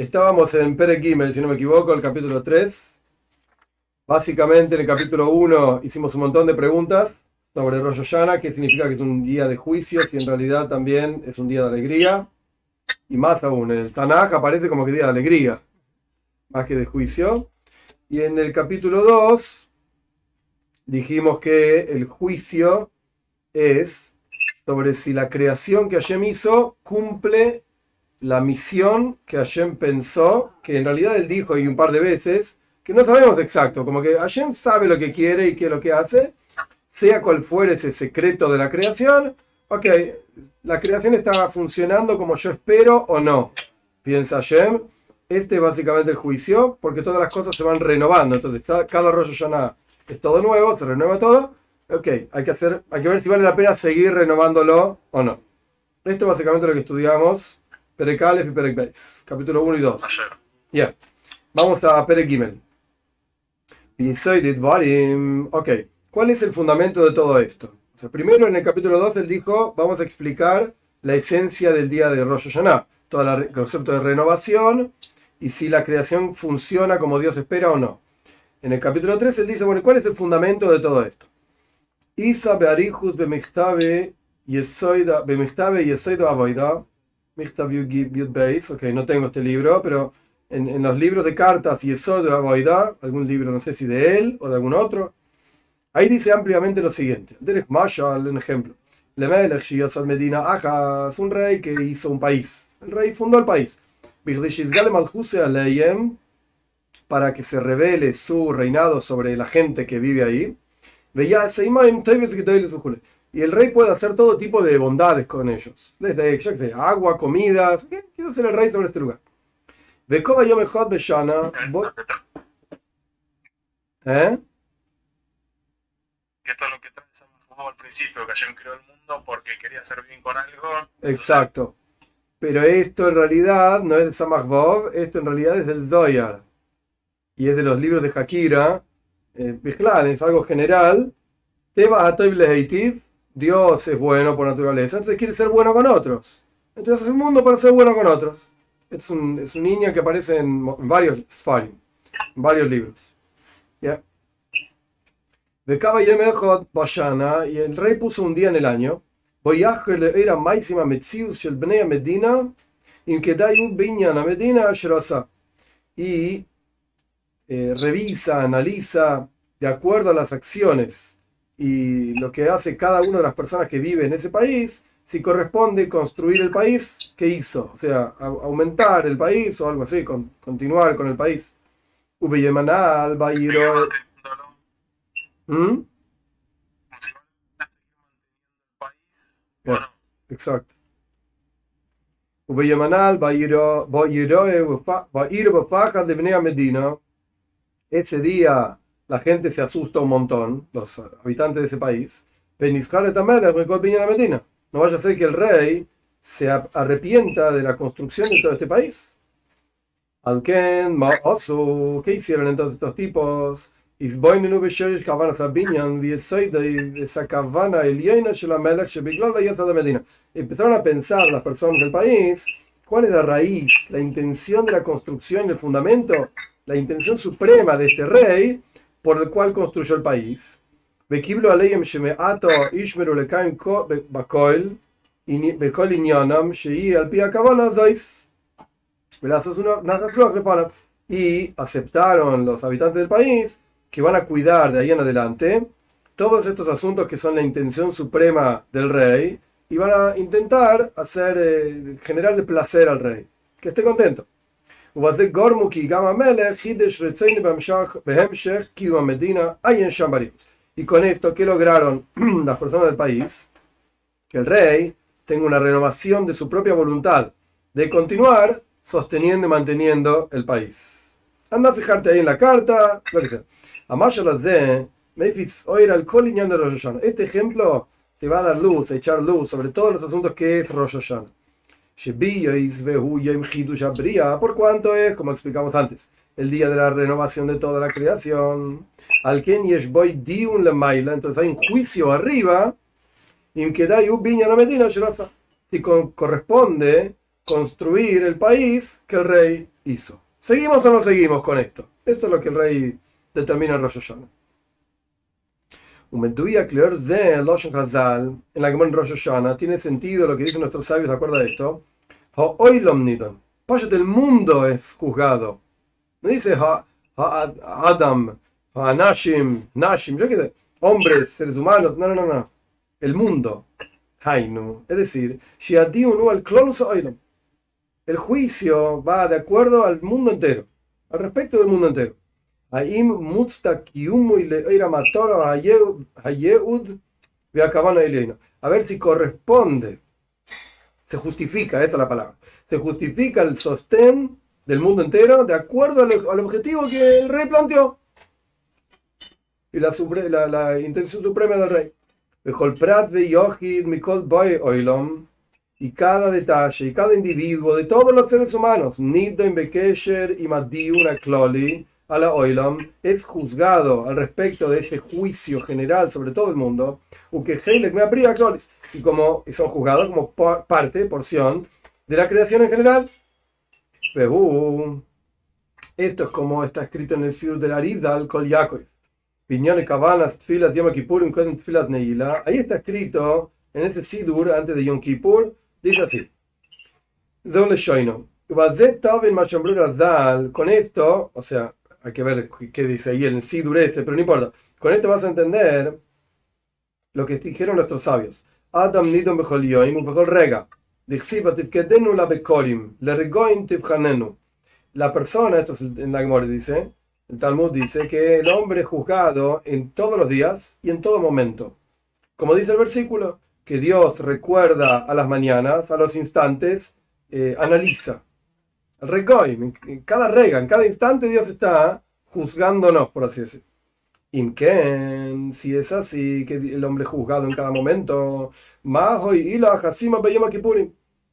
Estábamos en Pere si no me equivoco, el capítulo 3. Básicamente en el capítulo 1 hicimos un montón de preguntas sobre Rosh Hashanah, qué significa que es un día de juicio, si en realidad también es un día de alegría. Y más aún, en el Tanakh aparece como que día de alegría, más que de juicio. Y en el capítulo 2 dijimos que el juicio es sobre si la creación que Hashem hizo cumple la misión que Hashem pensó, que en realidad él dijo y un par de veces, que no sabemos exacto, como que Hashem sabe lo que quiere y qué es lo que hace, sea cual fuere ese secreto de la creación, ok, la creación está funcionando como yo espero o no, piensa Hashem. Este es básicamente el juicio, porque todas las cosas se van renovando. Entonces, cada rollo ya es todo nuevo, se renueva todo. Ok, hay que, hacer, hay que ver si vale la pena seguir renovándolo o no. Esto es básicamente lo que estudiamos. Perek y Perek Beis, capítulo 1 y 2. Ya. Vamos a Perek Gimel. Ok, ¿cuál es el fundamento de todo esto? O sea, primero en el capítulo 2 él dijo, vamos a explicar la esencia del día de Rosh Hashanah, todo el concepto de renovación y si la creación funciona como Dios espera o no. En el capítulo 3 él dice, bueno, ¿cuál es el fundamento de todo esto? Isa bearihus bemichtabe yesoida bemichtabe yesoida avoida michtav yud beis, ok, no tengo este libro, pero en, en los libros de cartas yesoida avoida, algún libro, no sé si de él o de algún otro, ahí dice ampliamente lo siguiente. Derek Marshall, un ejemplo. Lemelech Shiosal Medina Ajas, un rey que hizo un país. El rey fundó el país para que se revele su reinado sobre la gente que vive ahí. Y el rey puede hacer todo tipo de bondades con ellos. Desde agua, comidas. Quiero ser el rey sobre este lugar. ¿Eh? Esto es lo que trae al principio, que Hashem creó el mundo porque quería hacer bien con algo. Exacto. Pero esto en realidad no es de Samach Bob, esto en realidad es del Doyar. Y es de los libros de Hakira. Eh, es algo general. Teba Atoib Dios es bueno por naturaleza, entonces quiere ser bueno con otros. Entonces hace un mundo para ser bueno con otros. Es un, es un niño que aparece en, varios Sfarim, en varios libros. ¿Ya? Y el rey puso un día en el año era máxima Medina, Medina y eh, revisa, analiza de acuerdo a las acciones y lo que hace cada una de las personas que vive en ese país, si corresponde construir el país que hizo, o sea, aumentar el país o algo así, con, continuar con el país. ¿Mm? Exacto. Ese día la gente se asusta un montón, los habitantes de ese país. No vaya a ser que el rey se arrepienta de la construcción de todo este país. ¿Qué hicieron entonces estos tipos? Empezaron a pensar las personas del país cuál es la raíz, la intención de la construcción, el fundamento, la intención suprema de este rey por el cual construyó el país. Y aceptaron los habitantes del país que van a cuidar de ahí en adelante todos estos asuntos que son la intención suprema del rey y van a intentar hacer eh, generar de placer al rey, que esté contento. Y con esto, ¿qué lograron las personas del país? Que el rey tenga una renovación de su propia voluntad de continuar sosteniendo y manteniendo el país. Anda a fijarte ahí en la carta, lo que sea. Este ejemplo te va a dar luz, a echar luz sobre todos los asuntos que es Rosh Hashanah. Por cuanto es, como explicamos antes, el día de la renovación de toda la creación. Al Ken Yeshboy Diun Lemaila, entonces hay un juicio arriba. Si corresponde construir el país que el rey hizo. ¿Seguimos o no seguimos con esto? Esto es lo que el rey determina en Rosh Hashanah. En la Gemara Rosh Hashanah tiene sentido lo que dicen nuestros sabios de acuerdo a esto. El mundo es juzgado. No dice Adam, Nashim, Nashim, yo qué sé, hombres, seres humanos. No, no, no, no. El mundo. Hainu. Es decir, el juicio va de acuerdo al mundo entero, al respecto del mundo entero. A ver si corresponde, se justifica, esta es la palabra, se justifica el sostén del mundo entero de acuerdo al, objetivo que el rey planteó. Y la, la, intención suprema del rey. Y cada detalle y cada individuo de todos los seres humanos, Nidden Bekesher y Madiuna Kloli, a la Oilam es juzgado al respecto de este juicio general sobre todo el mundo, y como son juzgados como parte, porción de la creación en general. Esto es como está escrito en el Sir de la Arizal Kol Yaakov. Piñones, cabanas, filas, Yom Kippur, filas Neila. Ahí está escrito en ese Sidur antes de Yom Kippur, dice así. Con esto, o sea, hay que ver qué dice ahí el sí durece, pero no importa. Con esto vas a entender lo que dijeron nuestros sabios. Adam becholioim bechol rega. la bekorim, le regoim La persona, esto es en la dice, el Talmud dice que el hombre es juzgado en todos los días y en todo momento. Como dice el versículo, que Dios recuerda a las mañanas, a los instantes, eh, analiza Regoim, en cada rega, en cada instante Dios está juzgándonos, por así decirlo. Imken, si es así, que el hombre juzgado en cada momento, y la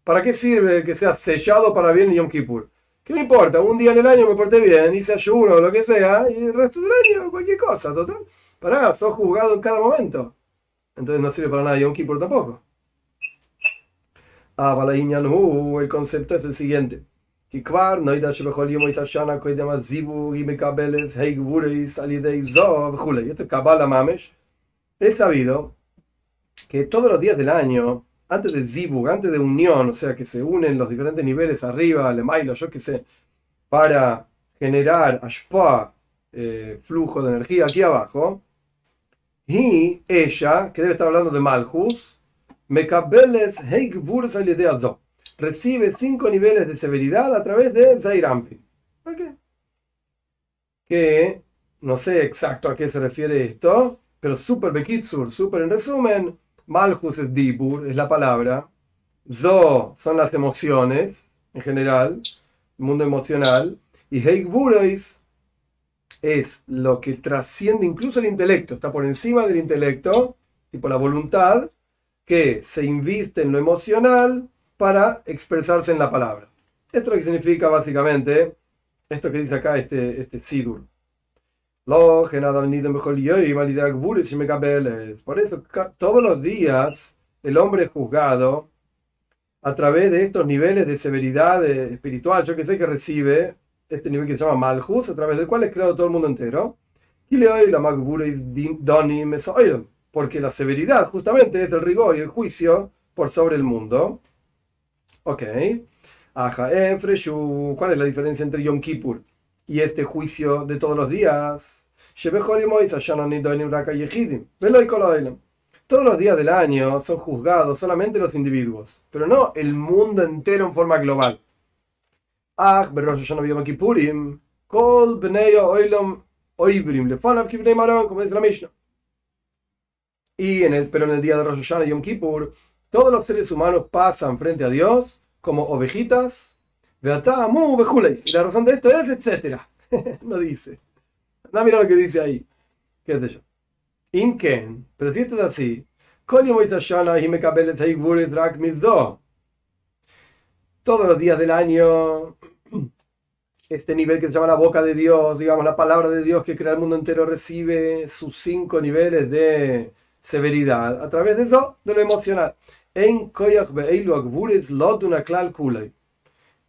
¿Para qué sirve que sea sellado para bien Yom Kippur? ¿Qué me importa? Un día en el año me porté bien, hice ayuno o lo que sea, y el resto del año cualquier cosa, total. Pará, sos juzgado en cada momento. Entonces no sirve para nada Yom Kippur tampoco. Ah, el concepto es el siguiente. כי כבר נוידע שבכל יום הייתה שנה קודם הזיווג היא מקבלת הגבוריס על ידי זו וכולי. Esto es Kabbalah Mamesh. He sabido que todos los días del año, antes del zibug, antes de unión, o sea, que se unen los diferentes niveles arriba, le mailo, yo qué sé, para generar ashpa, eh, flujo de energía aquí abajo, y ella, que debe estar hablando de Malchus, Mekabeles Heigburis al yedei Azov recibe cinco niveles de severidad a través de Zairampi. qué? Que no sé exacto a qué se refiere esto, pero super bekitsur, super en resumen, Malchus es Dibur, es la palabra, Zo son las emociones en general, el mundo emocional, y Heikburois es lo que trasciende incluso el intelecto, está por encima del intelecto, tipo la voluntad, que se inviste en lo emocional para expresarse en la palabra. Esto es lo que significa básicamente esto que dice acá este, este Sidur. Por eso todos los días el hombre es juzgado a través de estos niveles de severidad espiritual, yo que sé que recibe este nivel que se llama Malhus, a través del cual es creado todo el mundo entero. Y le doy la porque la severidad justamente es el rigor y el juicio por sobre el mundo. Ok. ¿Cuál es la diferencia entre Yom Kippur y este juicio de todos los días? Todos los días del año son juzgados solamente los individuos, pero no el mundo entero en forma global. Y en el, pero en el día de Rosh Hashanah y Yom Kippur, todos los seres humanos pasan frente a Dios como ovejitas. Y la razón de esto es, etcétera. no dice. No, mira lo que dice ahí. ¿Qué de ello? Imken. Pero si esto es así. Todos los días del año, este nivel que se llama la boca de Dios, digamos, la palabra de Dios que crea el mundo entero, recibe sus cinco niveles de severidad a través de eso, de lo emocional.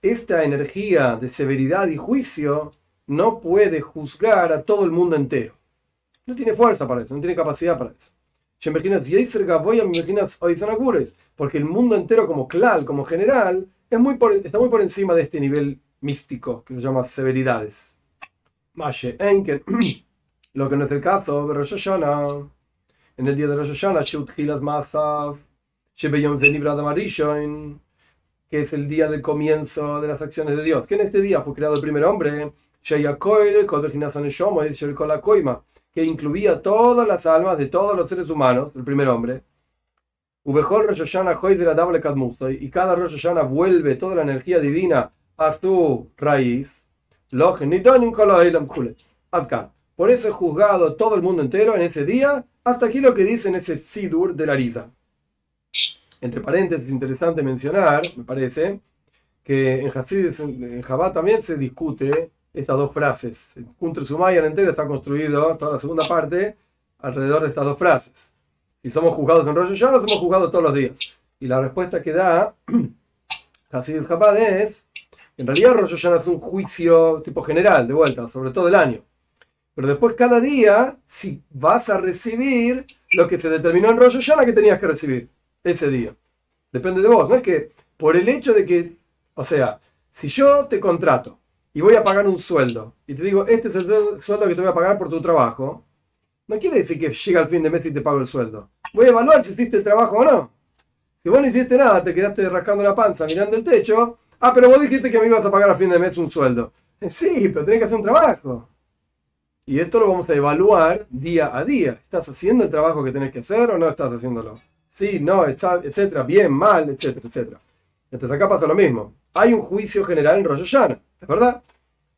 Esta energía de severidad y juicio no puede juzgar a todo el mundo entero. No tiene fuerza para eso, no tiene capacidad para eso. Porque el mundo entero como clal, como general, está muy por encima de este nivel místico que se llama severidades. Lo que no es el caso. En el día de Rosh Hashanah, que es el día del comienzo de las acciones de Dios. Que en este día fue creado el primer hombre, que incluía todas las almas de todos los seres humanos, el primer hombre. Y cada Rosh Hashanah vuelve toda la energía divina a su raíz. Por eso es juzgado todo el mundo entero en ese día, hasta aquí lo que dice en ese Sidur de la Risa. Entre paréntesis, interesante mencionar, me parece, que en Hasid, en también se discute estas dos frases. Kuntre Sumayan entero está construido, toda la segunda parte, alrededor de estas dos frases. Si somos juzgados en Rosh Hashanah, somos juzgados todos los días. Y la respuesta que da Hasid es, en realidad Rosh Hashanah es un juicio tipo general, de vuelta, sobre todo el año. Pero después cada día, si vas a recibir lo que se determinó en Rosh Hashanah que tenías que recibir ese día. Depende de vos. No es que por el hecho de que, o sea, si yo te contrato y voy a pagar un sueldo y te digo, este es el sueldo que te voy a pagar por tu trabajo, no quiere decir que llega al fin de mes y te pago el sueldo. Voy a evaluar si hiciste el trabajo o no. Si vos no hiciste nada, te quedaste rascando la panza mirando el techo, ah, pero vos dijiste que me ibas a pagar al fin de mes un sueldo. Sí, pero tenés que hacer un trabajo. Y esto lo vamos a evaluar día a día. ¿Estás haciendo el trabajo que tenés que hacer o no estás haciéndolo? Sí, no, etcétera, bien, mal, etcétera, etcétera. Entonces acá pasa lo mismo. Hay un juicio general en Rosh Hashanah, ¿es verdad?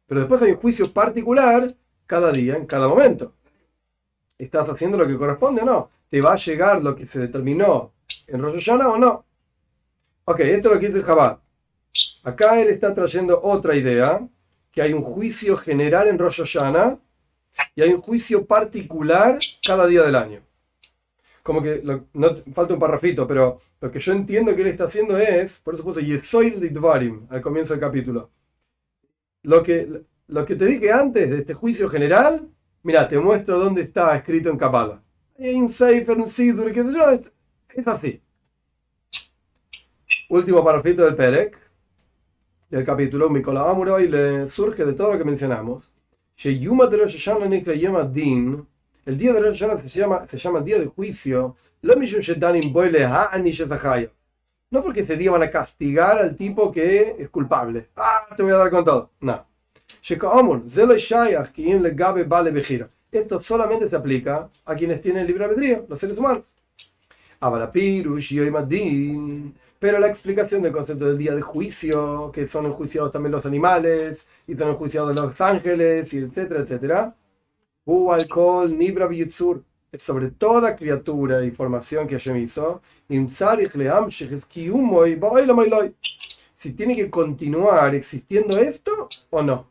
Pero después hay un juicio particular cada día, en cada momento. ¿Estás haciendo lo que corresponde o no? ¿Te va a llegar lo que se determinó en Rosh Hashanah o no? Ok, esto es lo que dice el Chabad. Acá él está trayendo otra idea, que hay un juicio general en Rosh Hashanah y hay un juicio particular cada día del año como que no falta un parrafito, pero lo que yo entiendo que él está haciendo es, por eso puse Yesoil Lidvarim al comienzo del capítulo. Lo que, lo que te dije antes de este juicio general, mira, te muestro dónde está escrito en Kabbalah. En Sefer, en Sidur, sé yo, es, así. Último parrafito del Perek, del capítulo, Mikola y le surge de todo lo que mencionamos. Sheyuma de los Din el día de Rosh Hashanah se llama, se llama día de juicio. No porque ese día van a castigar al tipo que es culpable. Ah, te voy a dar con todo. No. Esto solamente se aplica a quienes tienen libre albedrío, los seres humanos. Pero la explicación del concepto del día de juicio, que son enjuiciados también los animales, y son enjuiciados los ángeles, y etcétera, etcétera, alcohol, nibra es sobre toda criatura y formación que Hashem hizo, si tiene que continuar existiendo esto o no.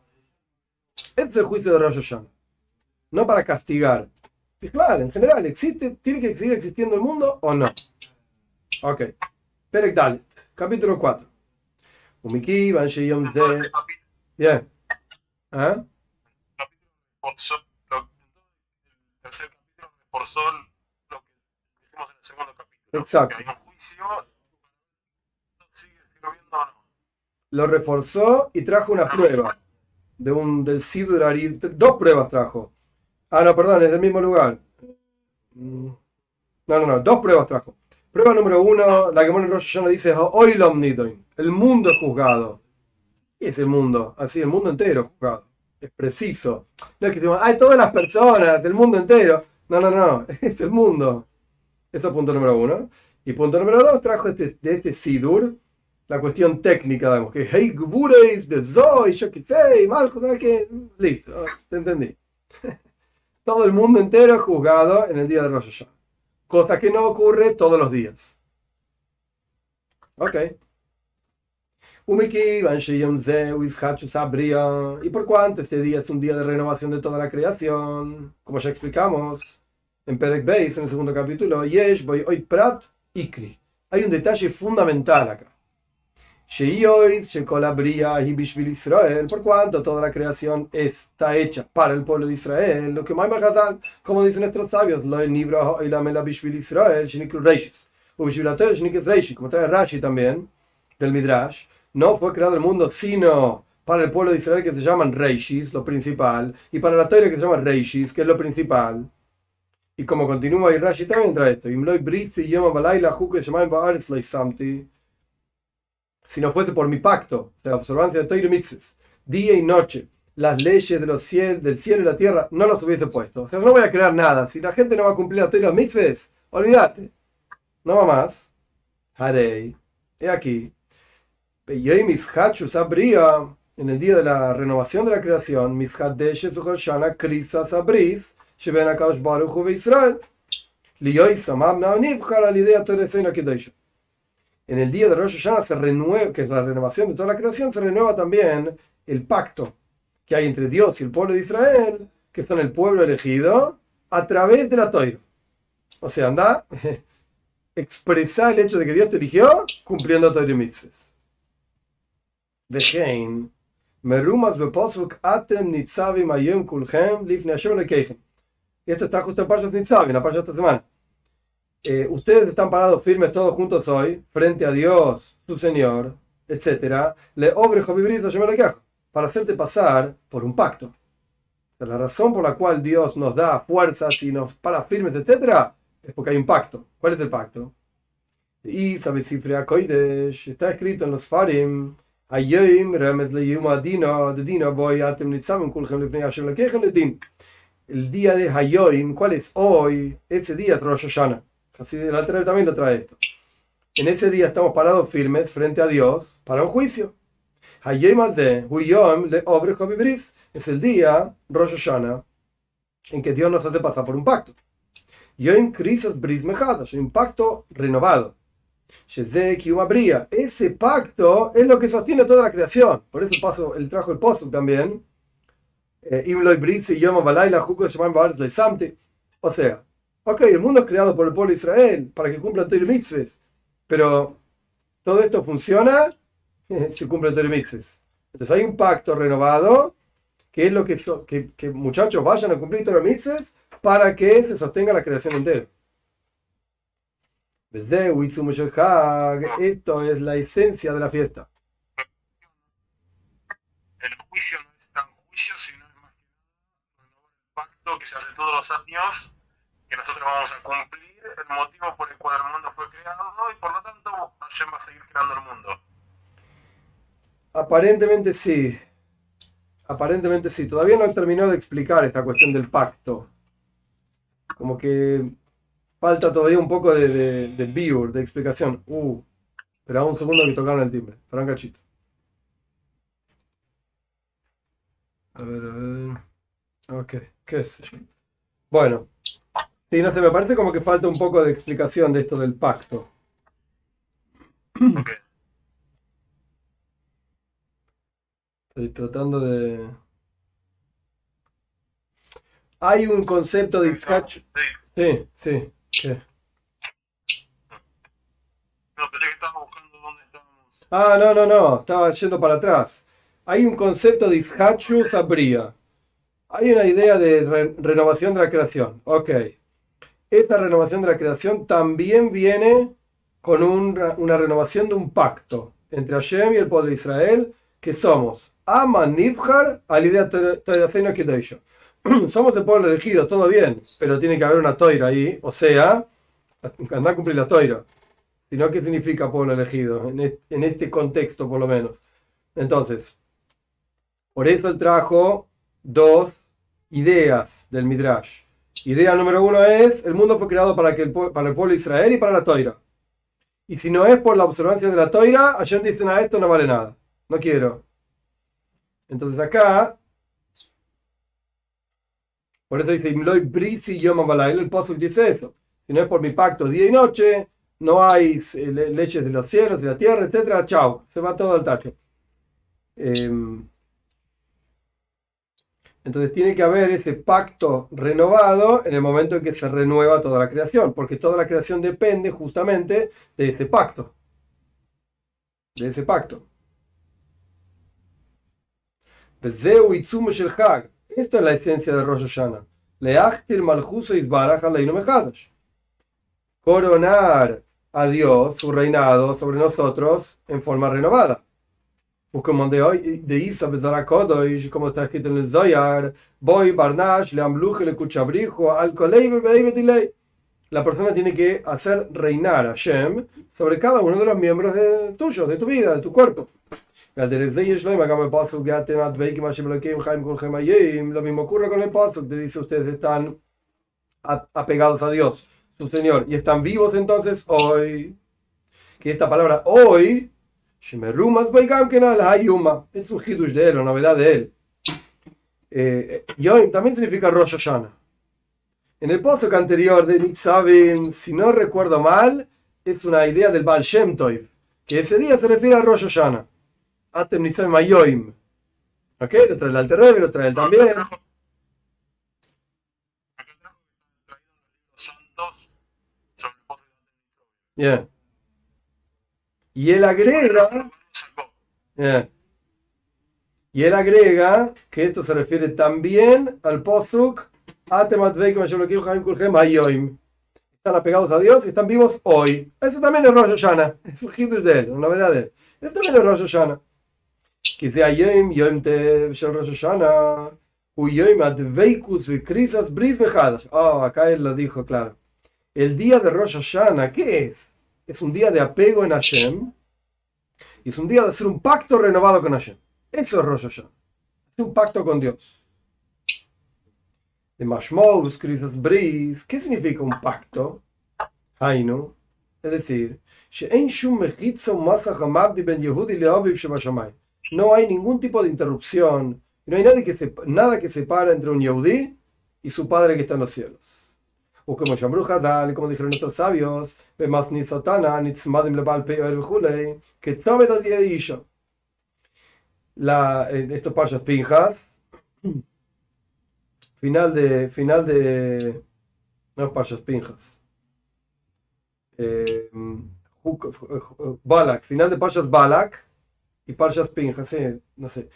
Este es el juicio de Rosh Hashanah. No para castigar. Es claro, en general, ¿existe, ¿tiene que seguir existiendo el mundo o no? Ok. Perek Dalet, capítulo 4. Umiki, Van Bien. ¿Ah? Capítulo reforzó lo que dijimos en el segundo capítulo. Exacto. Hay un juicio, sigue sirviendo o no. Lo reforzó y trajo una prueba de un, del Sidur Dos pruebas trajo. Ah, no, perdón, es del mismo lugar. Mm. No, no, no, dos pruebas trajo. Prueba número uno, la que pone Rosh Hashanah dice, el mundo es juzgado. ¿Qué es el mundo? Así, el mundo entero es juzgado es preciso. No es que decimos, hay todas las personas del mundo entero. No, no, no, es el mundo. Eso es punto número uno. Y punto número dos, trajo este, de este Sidur la cuestión técnica, digamos, que hey, Gubureis, de Zoe, yo qué sé, que. Listo, te entendí. Todo el mundo entero juzgado en el día de Rosh Hashanah. Cosa que no ocurre todos los días. Ok. Y por cuanto este día es un día de renovación de toda la creación, como ya explicamos en Perek Beis, en el segundo capítulo, Yesh, Boy, Prat, Ikri. Hay un detalle fundamental acá. Por cuanto toda la creación está hecha para el pueblo de Israel, lo que más como dicen nuestros sabios, lo libro Israel, como trae Rashi también, del Midrash, no fue creado el mundo sino para el pueblo de Israel que se llaman Reishis, lo principal, y para la Torah que se llama Reishis, que es lo principal. Y como continúa y Rashi también trae esto, si no fuese por mi pacto, de la observancia de Torah día y noche, las leyes del cielo y la tierra, no los hubiese puesto. O sea, no voy a crear nada. Si la gente no va a cumplir las Torah olvídate. No va más. Harei. He aquí. En el día de la renovación de la creación, Israel. En el día de Rosh Hashanah se renueva, que es la renovación de toda la creación, se renueva también el pacto que hay entre Dios y el pueblo de Israel, que son el pueblo elegido, a través de la Torah. O sea, anda, expresar el hecho de que Dios te eligió cumpliendo Torah y mitzvahs. Merumas beposuk atem nitzavim ayem kulchem lifne Hashem lekechem. Y esto está justo en Parashat Nitzavim, en la Parashat esta semana. Eh, ustedes están parados firmes todos juntos hoy, frente a Dios, su Señor, etc. Le obrejo vivir para hacerte pasar por un pacto. la razón por la cual Dios nos da fuerzas y nos para firmes, etc., es porque hay un pacto. ¿Cuál es el pacto? Y sabe está escrito en los Farim. El día de Hayoim, ¿cuál es hoy? Ese día es Rosh Hashanah. Así el alter también lo trae esto. En ese día estamos parados firmes frente a Dios para un juicio. de Es el día, Rosh Hashanah, en que Dios nos hace pasar por un pacto. Yom Krisos Bris Mejadas, un pacto renovado. Ese pacto es lo que sostiene toda la creación. Por eso paso, él trajo el pozo también. Eh, o sea, Ok, el mundo es creado por el pueblo de Israel para que cumpla Torah mitzvahs, pero todo esto funciona si cumple Torah mitzvahs. Entonces hay un pacto renovado, que es lo que, que, muchachos vayan a cumplir Torah mitzvahs para que se sostenga la creación entera. Esto es la esencia de la fiesta. El juicio no es tan juicio, sino es más el pacto que se hace todos los años que nosotros vamos a cumplir el motivo por el cual el mundo fue creado y por lo tanto Hashem va a seguir creando el mundo. Aparentemente sí. Aparentemente sí. Todavía no he terminado de explicar esta cuestión del pacto. Como que falta todavía un poco de, de, de explicación. Uh, pero un segundo que tocaron el timbre. Para un cachito. A ver, a ver. Ok, qué es eso? Bueno, Sí, no sé, me parece como que falta un poco de explicación de esto del pacto. Estoy tratando de. Hay un concepto de. Sí, sí. ¿Qué? No, pensé que estaba buscando dónde estábamos. Ah, no, no, no. Estaba yendo para atrás. Hay un concepto de Ishachu Sabría. Hay una idea de renovación de la creación. Ok esta renovación de la creación también viene con una renovación de un pacto entre Hashem y el pueblo de Israel, que somos Ama Nibhar al idea Kedoisha. Somos el pueblo elegido, todo bien, pero tiene que haber una toira ahí, o sea, andar a cumplir la toira. Sino, ¿qué significa pueblo elegido? En este contexto, por lo menos. Entonces, por eso él trajo dos ideas del Midrash. Idea número uno es, el mundo fue creado para, que el, para el pueblo de Israel y para la toira. Y si no es por la observancia de la toira, ayer dicen a esto no vale nada. No quiero. Entonces acá, por eso dice, el post dice eso. Si no es por mi pacto día y noche, no hay eh, leyes de los cielos, de la tierra, etcétera, chao, se va todo al tacho. Em, entonces tiene que haber ese pacto renovado en el momento en que se renueva toda la creación, porque toda la creación depende justamente de este pacto. de ese pacto. Esta es la esencia de Rosh Hashanah. Leachtir malchuso izbaraj mechadosh. Coronar a Dios su reinado sobre nosotros en forma renovada. Como de hoy de Isa Bezara Kodosh, como está escrito en el Zoyar, Boy Barnash, le Amluche, le Kuchabrijo, al Dilei. La persona tiene que hacer reinar a Shem sobre cada uno de los miembros de tuyos, de tu vida, de tu cuerpo. Lo mismo ocurre con el paso que dice ustedes están apegados a Dios, su Señor, y están vivos entonces hoy. Que esta palabra hoy, es un hidush de él, una novedad de él. Eh, hoy también significa. En el post anterior de Nitzavim, si no recuerdo mal, es una idea del Baal Shem que ese día se refiere a Rosh Hashanah. Atem Nitzavim Ayoim. ¿Ok? Lo trae el Alter lo trae él también. Yeah. Y él agrega. Yeah. Y él agrega que esto se refiere también al Posuk están apegados a Dios y están vivos hoy. Eso también es Rosh Hashanah. Es un hit de él, una novedad de él. Eso también es Rosh Hashanah. Que sea Yom, Yom Tev, Shel Rosh Hashanah. Uyoim Adveikus Vikrisas Bris Mejadas. Oh, acá él lo dijo, claro. El día de Rosh Hashanah, ¿qué es? Es un día de apego en Hashem. Y es un día de hacer un pacto renovado con Hashem. Eso es Rosh Hashanah. Es un pacto con Dios de Mashmos, Crisas Bris, ¿qué significa un pacto? Hainu, es decir, no hay ningún tipo de interrupción, no hay nada que, se, nada que separa entre un Yehudi y su padre que está en los cielos. O como Hadal, como dijeron nuestros sabios, que la, eh, estos parchas pinjas, final de. Final de. No, Parshas Pinjas. Eh, Balak, final de Parshas Balak y Parshas Pinjas, sí, no sé.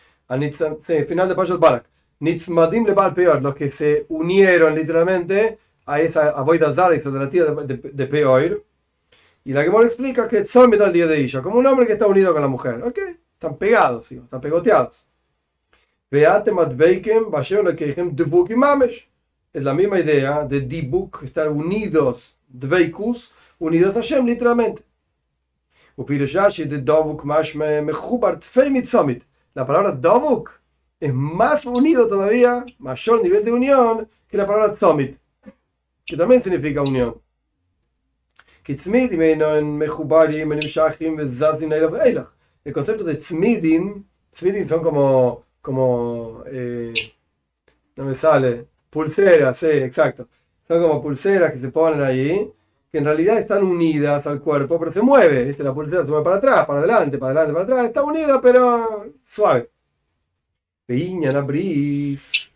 Sí, final de Parshas Balak. Nitzmadim le Peor, los que se unieron literalmente a esa avoida zara de de, de, Peor. Y la que me explica que son el día de Isha, como un hombre que está unido con la mujer. ¿Ok? Están pegados, ¿sí? están pegoteados. Es la misma idea de dibuk, estar unidos, dveikus, unidos a Hashem, literalmente. La palabra davuk es más unido todavía, mayor nivel de unión, que la palabra tzomit, que también significa unión. El concepto de tzmidin, tzmidin son como como, eh, no me sale, pulseras, sí, exacto. Son como pulseras que se ponen ahí, que en realidad están unidas al cuerpo, pero se mueve, ¿viste? La pulsera se mueve para atrás, para adelante, para adelante, para atrás, está unida, pero suave. Piña, la bris.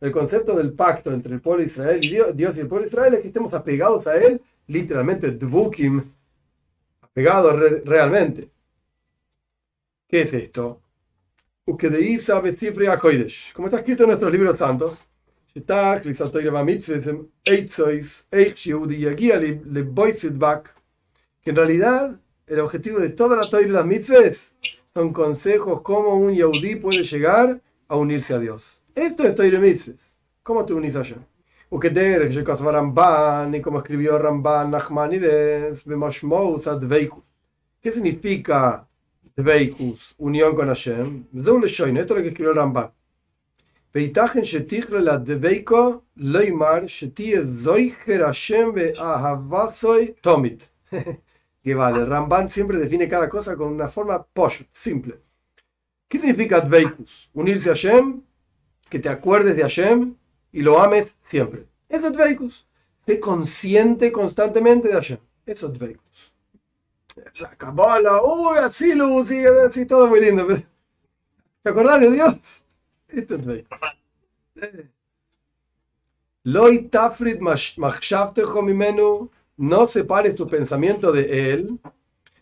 El concepto del pacto entre el pueblo de Israel y Dios, Dios y el pueblo de Israel es que estemos apegados a él, literalmente, dbukim, pegado realmente. ¿Qué es esto? Como está escrito en nuestros libros santos, que en realidad el objetivo de toda la Torah y las mitzvahs son consejos cómo un Yehudi puede llegar a unirse a Dios. Esto es Torah y mitzvahs. ¿Cómo te unís allá? וכדרך שכתב הרמב"ן, como escribió Ramban Nachmanides, במשמעות הדבקות. ¿Qué significa dveikus, unión con Hashem? זהו לשוין, esto es lo que escribió Ramban. La. Que vale, Ramban siempre define cada cosa con una forma simple. ¿Qué significa adveikus? Unirse a Hashem, que te acuerdes de Hashem y lo ames siempre. Es adveikus. Sé consciente constantemente de Hashem. Es adveikus. La cabala, uy, Atsilus, todo muy lindo, ¿te acordás de Dios? Esto es Loi tafrit machshavte chomimenu. No separes tu pensamiento de él.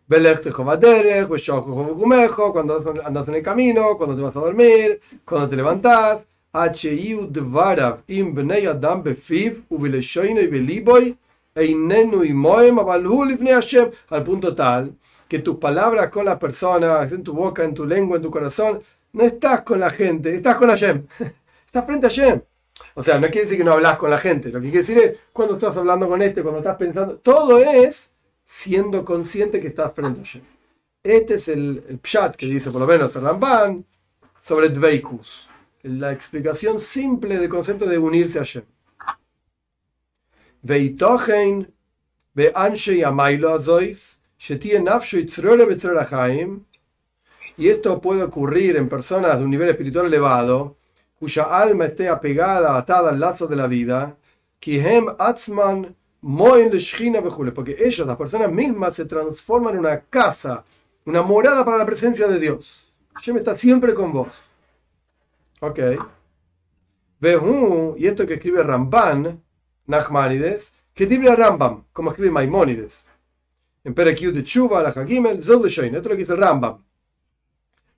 Belechte chovaderech, veshoko chovgumecho. Cuando andas en el camino, cuando te vas a dormir, cuando te levantas. Hachiu dvarav im bnei adam befiv uvileshoino y beliboy. Einenu y moem avalul ifne Hashem. Al punto tal que tus palabras con las personas, en tu boca, en tu lengua, en tu corazón, no estás con la gente, estás con Hashem. Estás frente a Hashem. O sea, no quiere decir que no hablas con la gente. Lo que quiere decir es cuando estás hablando con este, cuando estás pensando. Todo es siendo consciente que estás frente a Hashem. Este es el, el pshat que dice por lo menos el sobre Dveikus. La explicación simple del concepto de unirse a Hashem. Veitochen ve anshei amailo azois y esto puede ocurrir en personas de un nivel espiritual elevado, cuya alma esté apegada, atada al lazo de la vida, porque ellos, las personas mismas, se transforman en una casa, una morada para la presencia de Dios. Hashem está siempre con vos. Ok. y esto que escribe Ramban, Nachmanides, que escribe Rambam, como escribe Maimónides en Perekiu de Chuba, la Hagimel, Zildeshein, esto es lo que dice Rambam.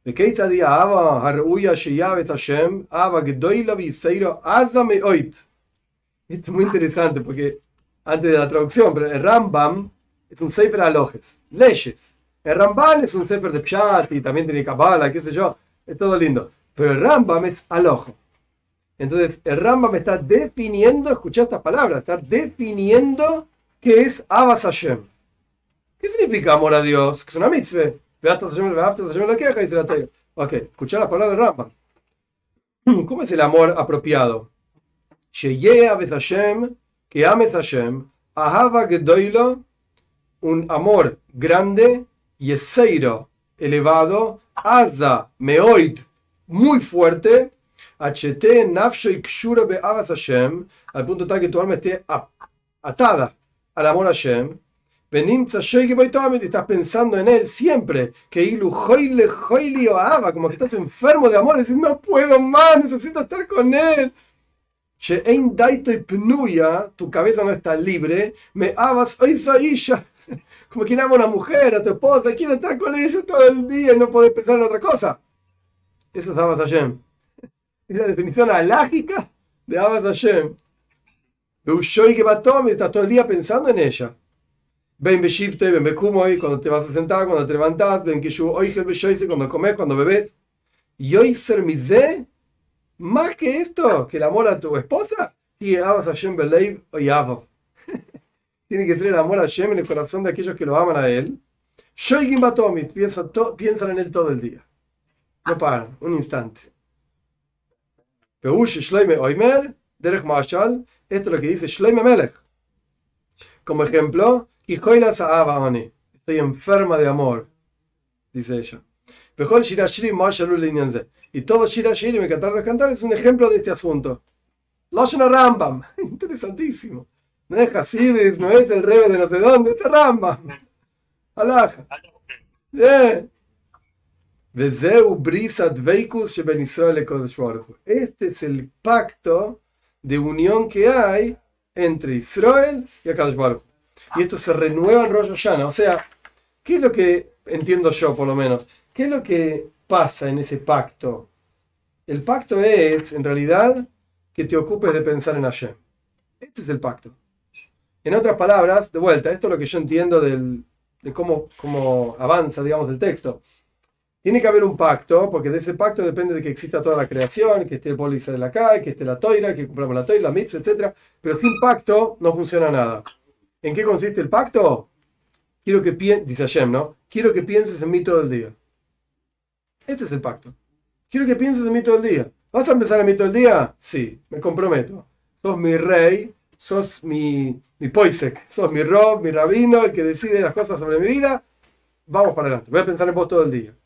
וכיצד היא האהבה הראויה שיהיה את השם, אהבה גדולה ויסיירו עזה מאוד. Esto es muy interesante porque antes de la traducción, pero el Rambam es un sefer alojes, leyes. El Rambam es un sefer de Pshat y también tiene Kabbalah, qué sé yo, es todo lindo. Pero el Rambam es alojo. Entonces, el Rambam está definiendo, escucha estas palabras, está definiendo qué es Abbas Hashem. ¿Qué significa amor a Dios? Que es una mitzvah. Ok, escuchar la palabra de Rambam. ¿Cómo es el amor apropiado? que ames Hashem, ahava un amor grande, yeseiro, elevado, aza, meoid, muy fuerte, ht, nafsho y kshura be Hashem, al punto tal que tu alma esté atada al amor a Hashem, estás pensando en él siempre. Que ilu joile joile o como que estás enfermo de amor, decir, no puedo más, necesito estar con él. daito y pnuya, tu cabeza no está libre, me abas ya como quien ama a una mujer, a tu esposa, quiere estar con ella todo el día y no puedes pensar en otra cosa. Eso es Abbas Hashem. Es la definición alágica de Abbas Hashem. que va estás todo el día pensando en ella. Ven beshifte, ven bekumoy, cuando te vas a sentar, cuando te levantas, ven yo oigel beshoise, cuando comes, cuando bebes. Y hoy ser mize, más que esto, que el amor a tu esposa, y amas a Shem Beleiv o Tiene que ser el amor a Shem en el corazón de aquellos que lo aman a él. Shoigim Batomit, piensan en él todo el día. No paran, un instante. Peush Shloime Oimer, Derech Mashal, esto es lo que dice Shloime Melech. Como ejemplo, Estoy enferma de amor, dice ella. Y todo Shirashiri, me cantar de cantar, es un ejemplo de este asunto. Loshana Rambam, interesantísimo. No es Hasidis, no es el rey de no sé dónde, es Rambam. Alaja. Este es el pacto de unión que hay entre Israel y Akadosh Baruch y esto se renueva en Rosh Hashanah. O sea, ¿qué es lo que entiendo yo por lo menos? ¿Qué es lo que pasa en ese pacto? El pacto es, en realidad, que te ocupes de pensar en Hashem. Este es el pacto. En otras palabras, de vuelta, esto es lo que yo entiendo del, de cómo, cómo avanza, digamos, el texto. Tiene que haber un pacto, porque de ese pacto depende de que exista toda la creación, que esté el polis de calle, que esté la toira, que cumplamos la toira, la mitzvah, etc. Pero sin pacto no funciona nada. ¿En qué consiste el pacto? Quiero que pienses, dice Hashem, ¿no? Quiero que pienses en mí todo el día. Este es el pacto. Quiero que pienses en mí todo el día. ¿Vas a pensar en mí todo el día? Sí, me comprometo. Sos mi rey, sos mi, mi poisek, sos mi rob, mi rabino, el que decide las cosas sobre mi vida. Vamos para adelante. Voy a pensar en vos todo el día.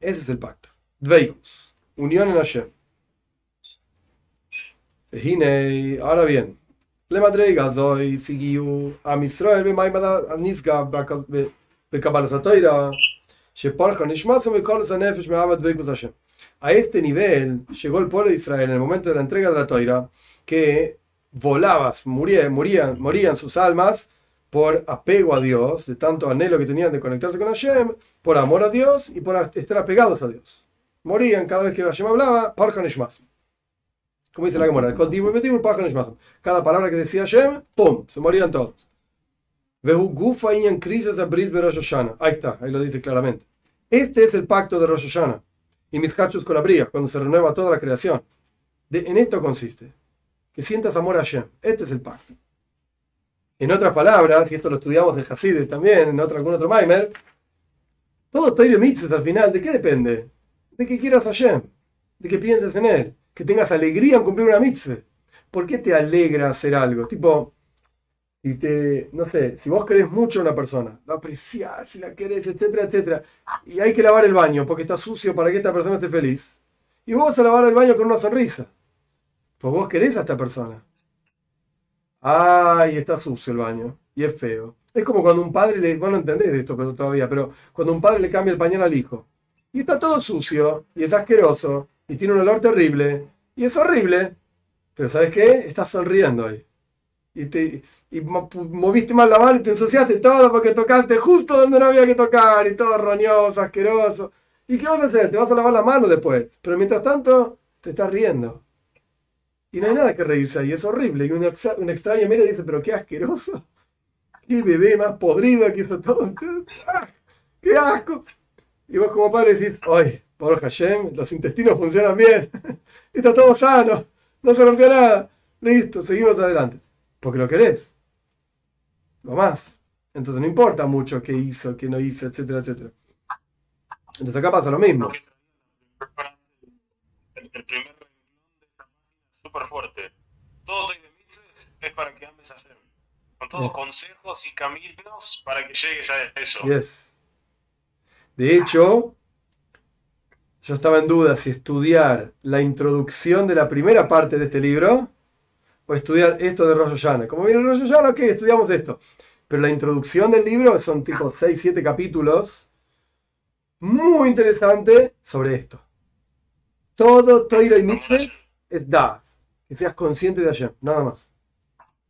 Ese es el pacto. Dveikus. Unión en Hashem. Ahora bien, למדרגה זוי הגיעו עם ישראל במימד הנשגב בקבלת התוירה, שפולחה נשמעו וכל הנפש מעבד דבקות השם. A este nivel llegó el pueblo de Israel en el momento de la entrega de la Toira, que volabas, morían, morían, morían sus almas por apego a Dios, de tanto anhelo que tenían de conectarse con Hashem, por amor a Dios y por estar apegados a Dios. Morían cada vez que Hashem hablaba, Parjan Como dice la Gemara, cada palabra que decía Hashem, ¡pum! Se morían todos. Ahí está, ahí lo dice claramente. Este es el pacto de Rosh Hashanah y mis hachos con la cuando se renueva toda la creación. De, en esto consiste, que sientas amor a Hashem. Este es el pacto. En otras palabras, y esto lo estudiamos en Hasid también, en otro, algún otro Maimer, todo Toire Mitzvah al final, ¿de qué depende? De que quieras a Hashem, de que pienses en él, que tengas alegría en cumplir una mitzvah. ¿Por qué te alegra hacer algo? Tipo, y te, no sé, si vos querés mucho a una persona, la apreciás, si la querés, etcétera, etcétera, y hay que lavar el baño porque está sucio para que esta persona esté feliz, y vos vas a lavar el baño con una sonrisa, pues vos querés a esta persona. Ay, está sucio el baño, y es feo. Es como cuando un padre le, vos no entendés esto todavía, pero cuando un padre le cambia el pañal al hijo, y está todo sucio, y es asqueroso, y tiene un olor terrible, y es horrible, pero ¿sabes qué? Estás sonriendo ahí. Y te, y moviste mal la mano y te ensuciaste todo porque tocaste justo donde no había que tocar y todo roñoso, asqueroso. ¿Y qué vas a hacer? Te vas a lavar la mano después. Pero mientras tanto, te estás riendo. Y no hay nada que reírse ahí, es horrible. Y un, extraño mira y dice, pero qué asqueroso. Qué bebé más podrido aquí está todo. ¡Qué asco! Y vos como padre decís, ¡ay, por Hashem, los intestinos funcionan bien! Está todo sano, no se rompió nada. Listo, seguimos adelante. Porque lo querés lo más. Entonces no importa mucho qué hizo, qué no hizo, etcétera, etcétera. Entonces acá pasa lo mismo. El, primer de súper fuerte. Todo dices es para que ames a Hashem. Con todos consejos y caminos para que llegues a eso. Yes. De hecho, yo estaba en duda si estudiar la introducción de la primera parte de este libro o estudiar esto de Rosh Hashanah. Como viene Rosh Hashanah, ok, estudiamos esto. Pero la introducción del libro son tipo 6, 7 capítulos muy interesante sobre esto. Todo Toira y Mitzvah es Das. Que seas consciente de Hashem, nada más.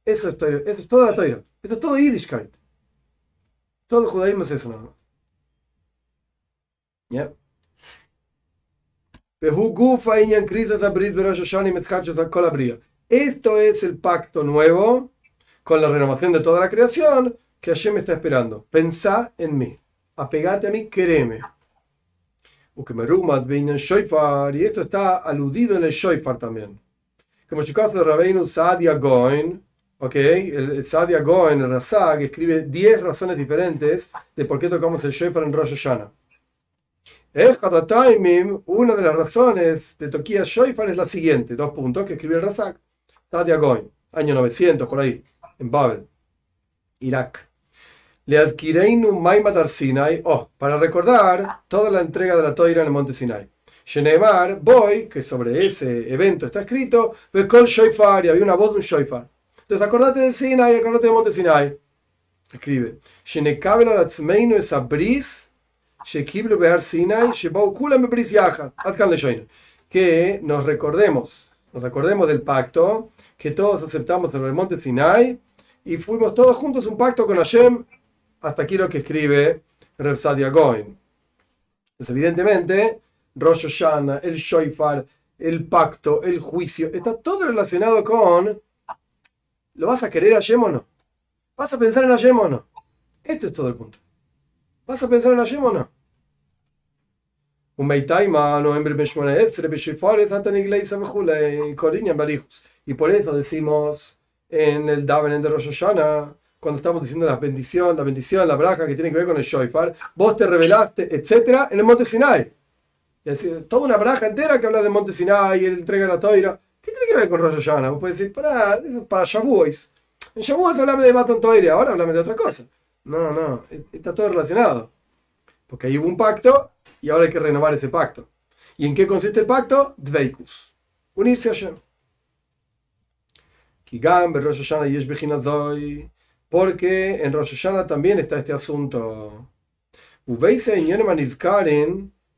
Eso es, toira, eso es toda la Toira. Eso es todo Yiddishkeit. Todo judaísmo es eso nada más. ¿Ya? Esto es el pacto nuevo con la renovación de toda la creación que Hashem está esperando. Pensá en mí, apegate a mí, quereme. Y esto está aludido en el Shoifar también. Como chicos de Rabbeinu Saadia Goen, ok, el Saadia Goen, el Razag, escribe 10 razones diferentes de por qué tocamos el Shoifar en Rosh Hashanah. Una de las razones de Tokia Shoifar es la siguiente, dos puntos que escribe el Razak. Sadia Goin, año 900, por ahí, en Babel, Irak. Le adquireinu Maimatar Sinai, oh, para recordar toda la entrega de la toira en el monte Sinai. Shenemar, Boy, que sobre ese evento está escrito, Bekol Shoifar, y había una voz de un Shoifar. Entonces acordate del Sinai, acordate del monte Sinai. Escribe, Shenekabel alatzmeinu es abris, Shekiblu behar Sinai, Shebau kulam Que nos recordemos, nos recordemos del pacto que todos aceptamos en el monte Sinai y fuimos todos juntos un pacto con Hashem. Hasta aquí lo que escribe Reb Sadia Goin. Pues evidentemente, Rosh Hashanah, el Shoifar, el pacto, el juicio, está todo relacionado con ¿lo vas a querer Hashem o no? ¿Vas a pensar en Hashem o no? Este es todo el punto. ¿Vas a pensar en Hashem o no? Un Meitaima, noviembre y por eso decimos en el Daven de Rosh Hashanah, cuando estamos diciendo la bendición, la bendición, la braja que tiene que ver con el Shoifar, vos te revelaste, etcétera, en el monte Sinai. Y decir, toda una braja entera que habla de monte Sinai el entrega de la toira. ¿Qué tiene que ver con Rosh Hashanah? Vos podés decir, para, para Shavuos. En Shavuos hablame de Matan Toira, ahora hablame de otra cosa. No, no, está todo relacionado. Porque ahí hubo un pacto y ahora hay que renovar ese pacto. ¿Y en qué consiste el pacto? Dveikus. Unirse a Hashem. Porque en Rosh Hashanah también está este asunto.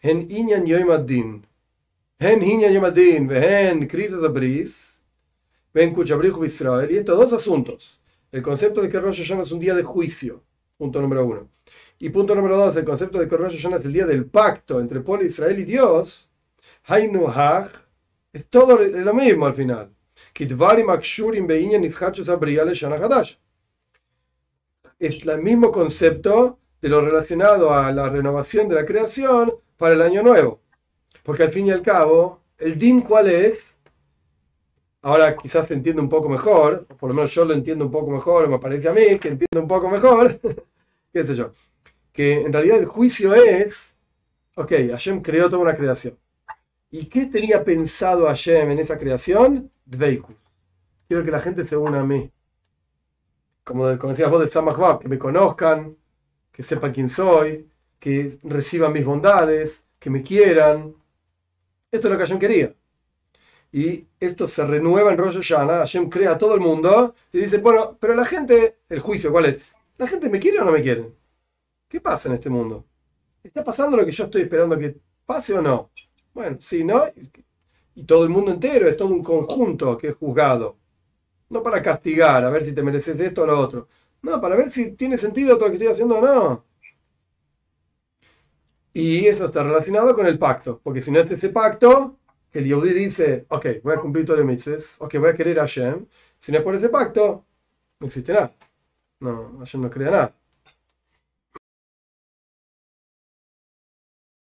En Inyan Yoimadin. En Inyan Yoimadin. Ven, Cristo de Bris. Ben Kuchabrihu Israel. Y estos dos asuntos. El concepto de que Rosh Hashanah es un día de juicio. Punto número uno. Y punto número dos, el concepto de que es el día del pacto entre el pueblo de Israel y Dios. Hainu Hag. Es todo lo mismo al final. Es el mismo concepto de lo relacionado a la renovación de la creación para el año nuevo. Porque al fin y al cabo, el din cuál es, ahora quizás se entiende un poco mejor, por lo menos yo lo entiendo un poco mejor, me parece a mí que entiendo un poco mejor, qué yo, que en realidad el juicio es, ok, Hashem creó toda una creación. ¿Y qué tenía pensado Hashem en esa creación? Dveikus. Quiero que la gente se una a mí. Como, decías vos de Samachbab, que me conozcan, que sepan quién soy, que reciban mis bondades, que me quieran. Esto es lo que Hashem quería. Y esto se renueva en Rosh Hashanah. Hashem crea a todo el mundo y dice, bueno, pero la gente, el juicio, ¿cuál es? ¿La gente me quiere o no me quiere? ¿Qué pasa en este mundo? ¿Está pasando lo que yo estoy esperando que pase o no? Bueno, sí, ¿no? Y todo el mundo entero es todo un conjunto que es juzgado. No para castigar, a ver si te mereces de esto o lo otro. No, para ver si tiene sentido todo lo que estoy haciendo o no. Y eso está relacionado con el pacto, porque si no es ese pacto, que el Yehudi dice, ok, voy a cumplir todos los mitzvahs, ok, voy a querer a Hashem, si no es por ese pacto, no existe nada. No, Hashem no crea nada.